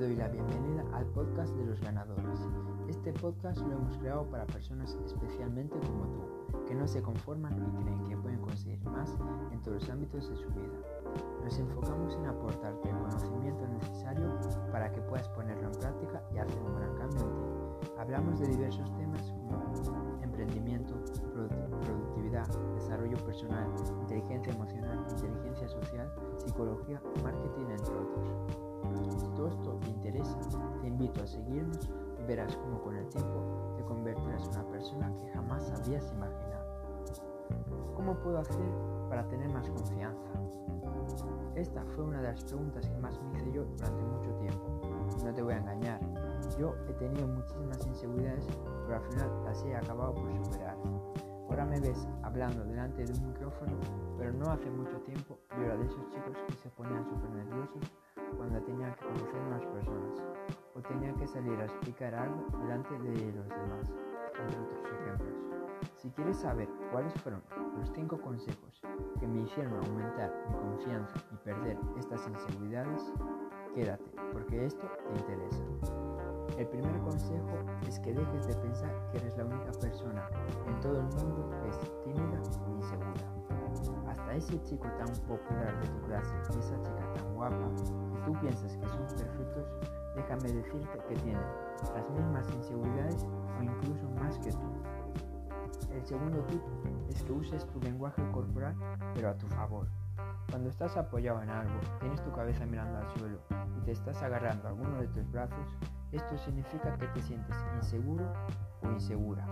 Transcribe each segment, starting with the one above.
doy la bienvenida al podcast de los ganadores. Este podcast lo hemos creado para personas especialmente como tú, que no se conforman y creen que pueden conseguir más en todos los ámbitos de su vida. Nos enfocamos en aportarte el conocimiento necesario para que puedas ponerlo en práctica y hacer un gran cambio en ti. Hablamos de diversos temas como emprendimiento, productividad, desarrollo personal, inteligencia emocional, inteligencia social, psicología, marketing, entre otros. Si todo esto te interesa, te invito a seguirnos y verás cómo con el tiempo te convertirás en una persona que jamás habías imaginado. ¿Cómo puedo hacer para tener más confianza? Esta fue una de las preguntas que más me hice yo durante mucho tiempo. No te voy a engañar, yo he tenido muchísimas inseguridades, pero al final las he acabado por superar. Ahora me ves hablando delante de un micrófono, pero no hace mucho tiempo yo era de esos chicos que se ponían súper nerviosos cuando tenía que conocer a las personas o tenía que salir a explicar algo delante de los demás, entre otros ejemplos. Si quieres saber cuáles fueron los 5 consejos que me hicieron aumentar mi confianza y perder estas inseguridades, quédate, porque esto te interesa. El primer consejo es que dejes de pensar que eres la única persona en todo el mundo que es tímida y insegura. Hasta ese chico tan popular de tu clase y esa chica tan guapa tú piensas que son perfectos, déjame decirte que tienen las mismas inseguridades o incluso más que tú. El segundo tip es que uses tu lenguaje corporal pero a tu favor. Cuando estás apoyado en algo, tienes tu cabeza mirando al suelo y te estás agarrando a alguno de tus brazos, esto significa que te sientes inseguro o insegura.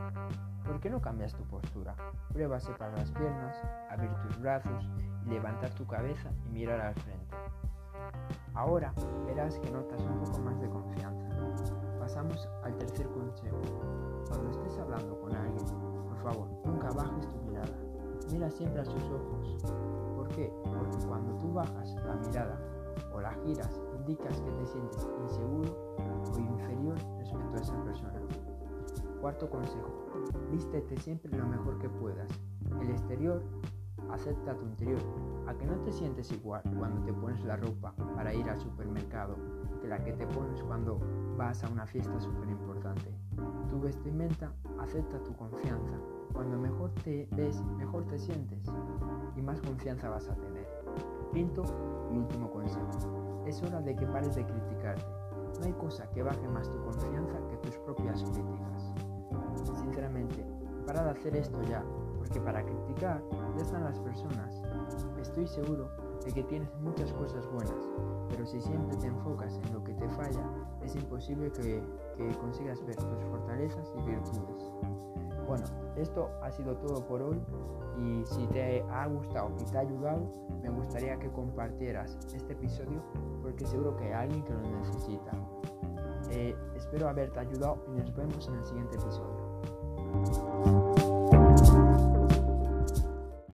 ¿Por qué no cambias tu postura? Prueba a separar las piernas, abrir tus brazos levantar tu cabeza y mirar al frente. Ahora verás que notas un poco más de confianza. Pasamos al tercer consejo. Cuando estés hablando con alguien, por favor, nunca bajes tu mirada. Mira siempre a sus ojos. ¿Por qué? Porque cuando tú bajas la mirada o la giras, indicas que te sientes inseguro o inferior respecto a esa persona. Cuarto consejo. Vístete siempre lo mejor que puedas. El exterior acepta tu interior, a que no te sientes igual cuando te pones la ropa para ir al supermercado que la que te pones cuando vas a una fiesta súper importante. Tu vestimenta acepta tu confianza. Cuando mejor te ves, mejor te sientes y más confianza vas a tener. Quinto y último consejo. Es hora de que pares de criticarte. No hay cosa que baje más tu confianza que tus propias críticas. Sinceramente, para de hacer esto ya, porque para criticar ya están las personas. Estoy seguro de que tienes muchas cosas buenas, pero si siempre te enfocas en lo que te falla, es imposible que, que consigas ver tus fortalezas y virtudes. Bueno, esto ha sido todo por hoy y si te ha gustado y te ha ayudado, me gustaría que compartieras este episodio porque seguro que hay alguien que lo necesita. Eh, espero haberte ayudado y nos vemos en el siguiente episodio.